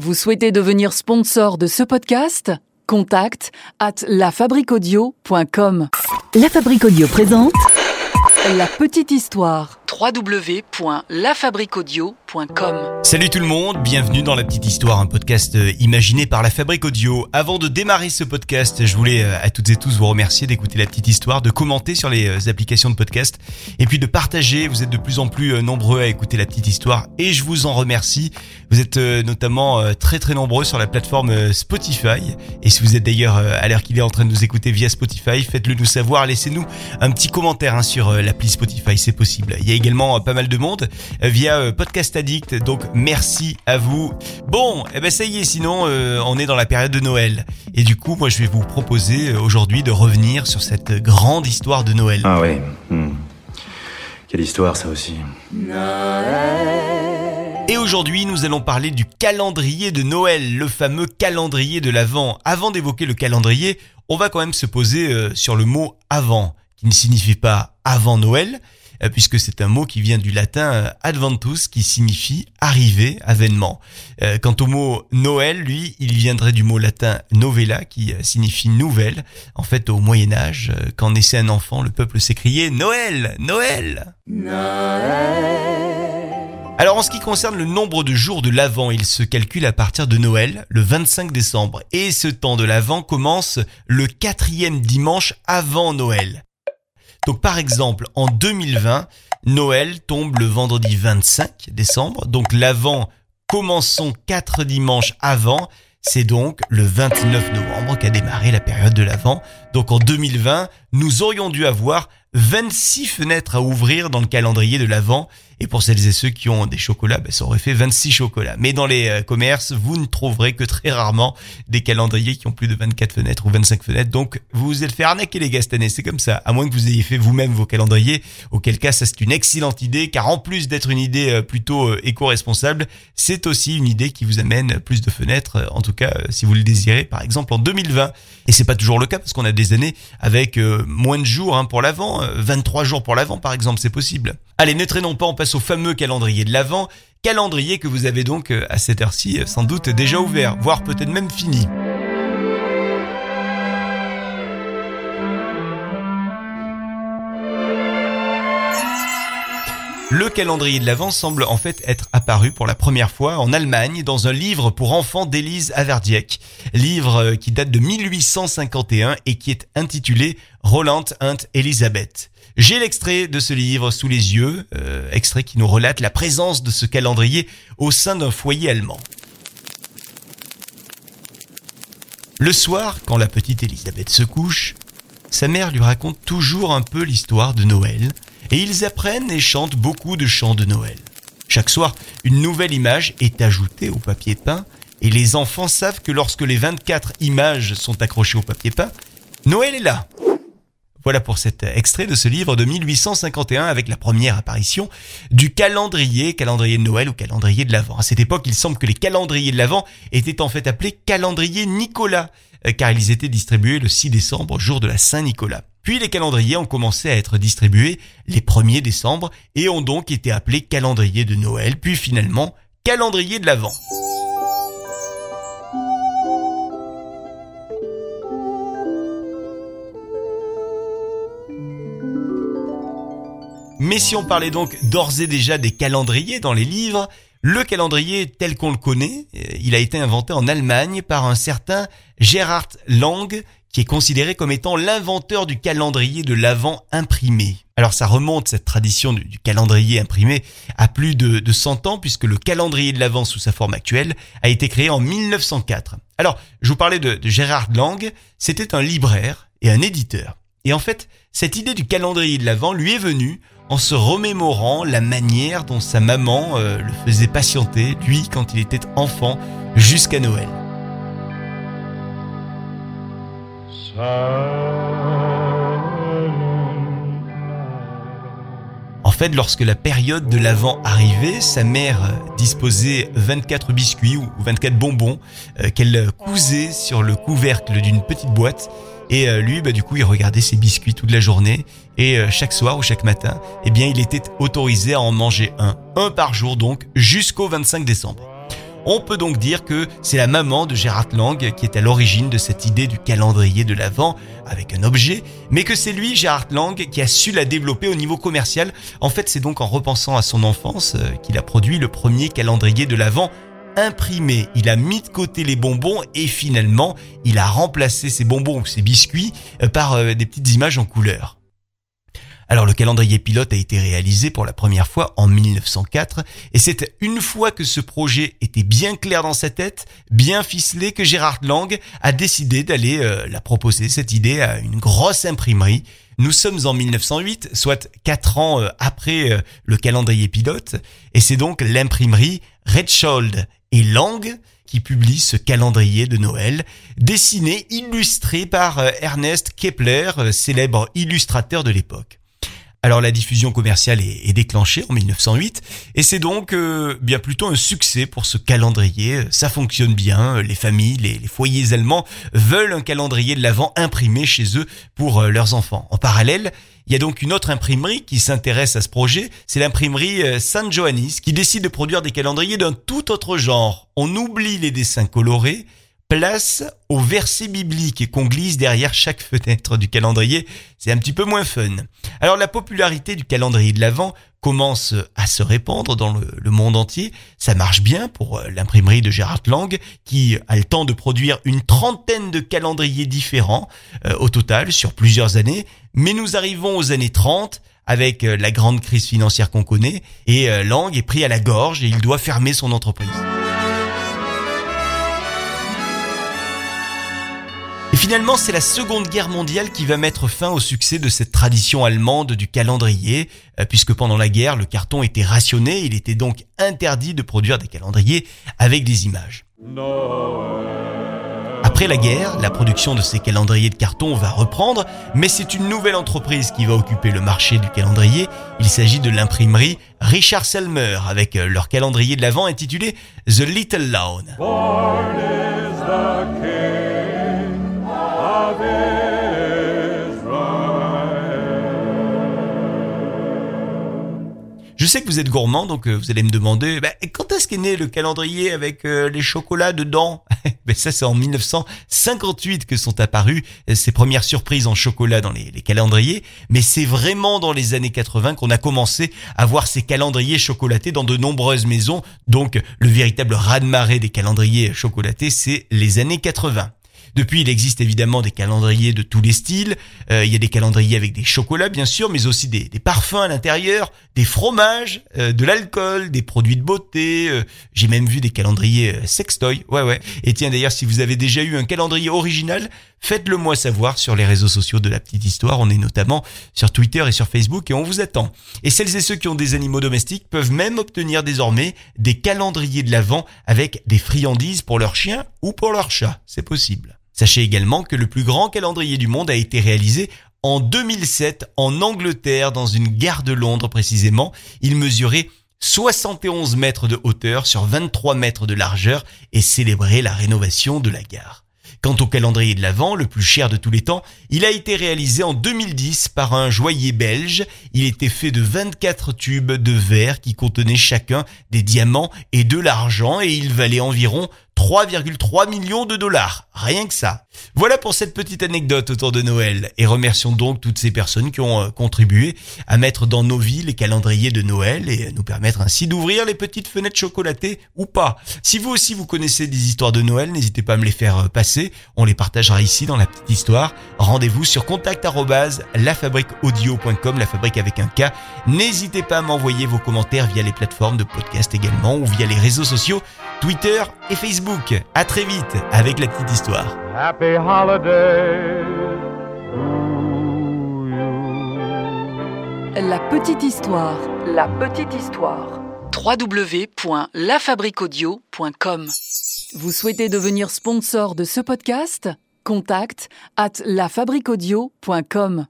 Vous souhaitez devenir sponsor de ce podcast? Contact à lafabriquaudio.com. La Fabrique Audio présente La petite histoire. www.lafabriquaudio.com. Salut tout le monde, bienvenue dans La Petite Histoire, un podcast euh, imaginé par la Fabrique Audio. Avant de démarrer ce podcast, je voulais euh, à toutes et tous vous remercier d'écouter La Petite Histoire, de commenter sur les euh, applications de podcast et puis de partager. Vous êtes de plus en plus nombreux à écouter La Petite Histoire et je vous en remercie. Vous êtes notamment très très nombreux sur la plateforme Spotify et si vous êtes d'ailleurs à l'heure qu'il est en train de nous écouter via Spotify, faites-le nous savoir, laissez-nous un petit commentaire hein, sur l'appli Spotify, c'est possible. Également pas mal de monde via Podcast Addict, donc merci à vous. Bon, eh ben ça y est, sinon euh, on est dans la période de Noël. Et du coup, moi je vais vous proposer euh, aujourd'hui de revenir sur cette grande histoire de Noël. Ah ouais. hmm. Quelle histoire ça aussi. Et aujourd'hui, nous allons parler du calendrier de Noël, le fameux calendrier de l'Avent. Avant d'évoquer le calendrier, on va quand même se poser euh, sur le mot avant, qui ne signifie pas avant Noël, euh, puisque c'est un mot qui vient du latin euh, adventus qui signifie arriver, avènement. Euh, quant au mot Noël, lui, il viendrait du mot latin novella qui signifie nouvelle. En fait, au Moyen Âge, quand naissait un enfant, le peuple s'écriait Noël, Noël. Alors en ce qui concerne le nombre de jours de l'Avent, il se calcule à partir de Noël, le 25 décembre. Et ce temps de l'Avent commence le quatrième dimanche avant Noël. Donc par exemple, en 2020, Noël tombe le vendredi 25 décembre. Donc l'avant, commençons quatre dimanches avant. C'est donc le 29 novembre qu'a démarré la période de l'Avent. Donc en 2020, nous aurions dû avoir 26 fenêtres à ouvrir dans le calendrier de l'Avent. Et pour celles et ceux qui ont des chocolats, ben, ça aurait fait 26 chocolats. Mais dans les euh, commerces, vous ne trouverez que très rarement des calendriers qui ont plus de 24 fenêtres ou 25 fenêtres. Donc, vous vous êtes fait arnaquer les gars cette année, c'est comme ça. À moins que vous ayez fait vous-même vos calendriers, auquel cas ça c'est une excellente idée, car en plus d'être une idée euh, plutôt euh, éco-responsable, c'est aussi une idée qui vous amène plus de fenêtres, en tout cas si vous le désirez, par exemple en 2020. Et c'est pas toujours le cas parce qu'on a des années avec moins de jours hein, pour l'avant, 23 jours pour l'avant par exemple, c'est possible. Allez, ne traînons pas, on passe au fameux calendrier de l'Avent, calendrier que vous avez donc euh, à cette heure-ci euh, sans doute déjà ouvert, voire peut-être même fini. Le calendrier de l'Avent semble en fait être apparu pour la première fois en Allemagne dans un livre pour enfants d'Élise Averdiek, livre euh, qui date de 1851 et qui est intitulé Roland and Elisabeth. J'ai l'extrait de ce livre sous les yeux, euh, extrait qui nous relate la présence de ce calendrier au sein d'un foyer allemand. Le soir, quand la petite Elisabeth se couche, sa mère lui raconte toujours un peu l'histoire de Noël, et ils apprennent et chantent beaucoup de chants de Noël. Chaque soir, une nouvelle image est ajoutée au papier peint, et les enfants savent que lorsque les 24 images sont accrochées au papier peint, Noël est là. Voilà pour cet extrait de ce livre de 1851 avec la première apparition du calendrier, calendrier de Noël ou calendrier de l'Avent. À cette époque, il semble que les calendriers de l'Avent étaient en fait appelés calendrier Nicolas, euh, car ils étaient distribués le 6 décembre, jour de la Saint-Nicolas. Puis les calendriers ont commencé à être distribués les 1er décembre et ont donc été appelés calendrier de Noël, puis finalement calendrier de l'Avent. Mais si on parlait donc d'ores et déjà des calendriers dans les livres, le calendrier tel qu'on le connaît, euh, il a été inventé en Allemagne par un certain Gerhard Lang, qui est considéré comme étant l'inventeur du calendrier de l'Avent imprimé. Alors ça remonte, cette tradition du, calendrier imprimé, à plus de, de 100 ans, puisque le calendrier de l'Avent sous sa forme actuelle a été créé en 1904. Alors, je vous parlais de, Gerhard Lang, c'était un libraire et un éditeur. Et en fait, cette idée du calendrier de l'Avent lui est venue en se remémorant la manière dont sa maman euh, le faisait patienter, lui, quand il était enfant, jusqu'à Noël. En fait, lorsque la période de l'Avent arrivait, sa mère disposait 24 biscuits ou 24 bonbons euh, qu'elle cousait sur le couvercle d'une petite boîte et euh, lui, bah, du coup, il regardait ses biscuits toute la journée. Et euh, chaque soir ou chaque matin, eh bien, il était autorisé à en manger un. Un par jour, donc, jusqu'au 25 décembre. On peut donc dire que c'est la maman de Gérard Lang qui est à l'origine de cette idée du calendrier de l'Avent avec un objet, mais que c'est lui, Gérard Lang, qui a su la développer au niveau commercial. En fait, c'est donc en repensant à son enfance euh, qu'il a produit le premier calendrier de l'Avent imprimé. Il a mis de côté les bonbons et finalement, il a remplacé ses bonbons ou ses biscuits euh, par euh, des petites images en couleur. Alors le calendrier pilote a été réalisé pour la première fois en 1904 et c'est une fois que ce projet était bien clair dans sa tête, bien ficelé que Gérard Lang a décidé d'aller euh, la proposer cette idée à une grosse imprimerie. Nous sommes en 1908, soit quatre ans après le calendrier pilote et c'est donc l'imprimerie Redschold et Lang qui publie ce calendrier de Noël, dessiné, illustré par euh, Ernest Kepler, euh, célèbre illustrateur de l'époque. Alors la diffusion commerciale est, déclenchée en 1908 et c'est donc euh, bien plutôt un succès pour ce calendrier. Ça fonctionne bien, les familles, les, foyers allemands veulent un calendrier de l'Avent imprimé chez eux pour leurs enfants. En parallèle, il y a donc une autre imprimerie qui s'intéresse à ce projet, c'est l'imprimerie euh, San Johannis qui décide de produire des calendriers d'un tout autre genre. On oublie les dessins colorés, place au verset biblique qu'on glisse derrière chaque fenêtre du calendrier. C'est un petit peu moins fun. Alors la popularité du calendrier de l'Avent commence à se répandre dans le, monde entier. Ça marche bien pour euh, l'imprimerie de Gérard Lang qui a le temps de produire une trentaine de calendriers différents euh, au total sur plusieurs années. Mais nous arrivons aux années 30 avec euh, la grande crise financière qu'on connaît et Lang est pris à la gorge et il doit fermer son entreprise. Finalement, c'est la Seconde Guerre mondiale qui va mettre fin au succès de cette tradition allemande du calendrier, euh, puisque pendant la guerre, le carton était rationné, il était donc interdit de produire des calendriers avec des images. Après la guerre, la production de ces calendriers de carton va reprendre, mais c'est une nouvelle entreprise qui va occuper le marché du calendrier. Il s'agit de l'imprimerie Richard Selmer avec euh, leur calendrier de l'Avent intitulé The Little Lawn. Je sais que vous êtes gourmand, donc euh, vous allez me demander, bah, quand est-ce qu'est né le calendrier avec euh, les chocolats dedans? Ben Ça, c'est en 1958 que sont apparues euh, ces premières surprises en chocolat dans les, les calendriers. Mais c'est vraiment dans les années 80 qu'on a commencé à voir ces calendriers chocolatés dans de nombreuses maisons. Donc, le véritable raz-de-marée des calendriers chocolatés, c'est les années 80. Depuis, il existe évidemment des calendriers de tous les styles. Euh, il y a des calendriers avec des chocolats, bien sûr, mais aussi des, parfums à l'intérieur, des fromages, euh, de l'alcool, des produits de beauté. Euh, j'ai même vu des calendriers sextoy. Ouais, ouais. Et tiens, d'ailleurs, si vous avez déjà eu un calendrier original, faites-le moi savoir sur les réseaux sociaux de la petite histoire. On est notamment sur Twitter et sur Facebook et on vous attend. Et celles et ceux qui ont des animaux domestiques peuvent même obtenir désormais des calendriers de l'Avent avec des friandises pour leurs chiens ou pour leurs chats. C'est possible. Sachez également que le plus grand calendrier du monde a été réalisé en 2007 en Angleterre, dans une gare de Londres précisément. Il mesurait 71 mètres de hauteur sur 23 mètres de largeur et célébrait la rénovation de la gare. Quant au calendrier de l'Avent, le plus cher de tous les temps, il a été réalisé en 2010 par un joaillier belge. Il était fait de 24 tubes de verre qui contenaient chacun des diamants et de l'argent et il valait environ 3,3 millions de dollars. Rien que ça. Voilà pour cette petite anecdote autour de Noël. Et remercions donc toutes ces personnes qui ont euh, contribué à mettre dans nos vies les calendriers de Noël et nous permettre ainsi d'ouvrir les petites fenêtres chocolatées ou pas. Si vous aussi vous connaissez des histoires de Noël, n'hésitez pas à me les faire euh, passer. On les partagera ici dans la petite histoire. Rendez-vous sur contact lafabriqueaudio.com, la fabrique avec un K. N'hésitez pas à m'envoyer vos commentaires via les plateformes de podcast également ou via les réseaux sociaux Twitter et Facebook. À très vite avec la petite histoire. Happy holiday La petite histoire. La petite histoire. www.lafabriquaudio.com Vous souhaitez devenir sponsor de ce podcast? Contact at lafabriquaudio.com